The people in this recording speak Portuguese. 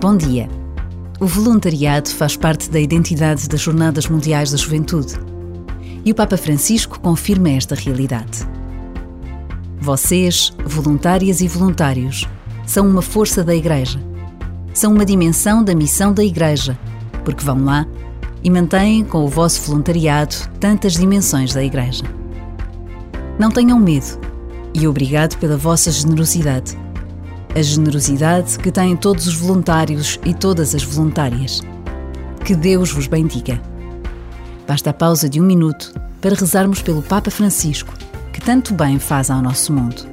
Bom dia. O voluntariado faz parte da identidade das Jornadas Mundiais da Juventude. E o Papa Francisco confirma esta realidade. Vocês, voluntárias e voluntários, são uma força da Igreja. São uma dimensão da missão da Igreja, porque vão lá e mantêm com o vosso voluntariado tantas dimensões da Igreja. Não tenham medo e obrigado pela vossa generosidade. A generosidade que têm todos os voluntários e todas as voluntárias. Que Deus vos bendiga. Basta a pausa de um minuto para rezarmos pelo Papa Francisco, que tanto bem faz ao nosso mundo.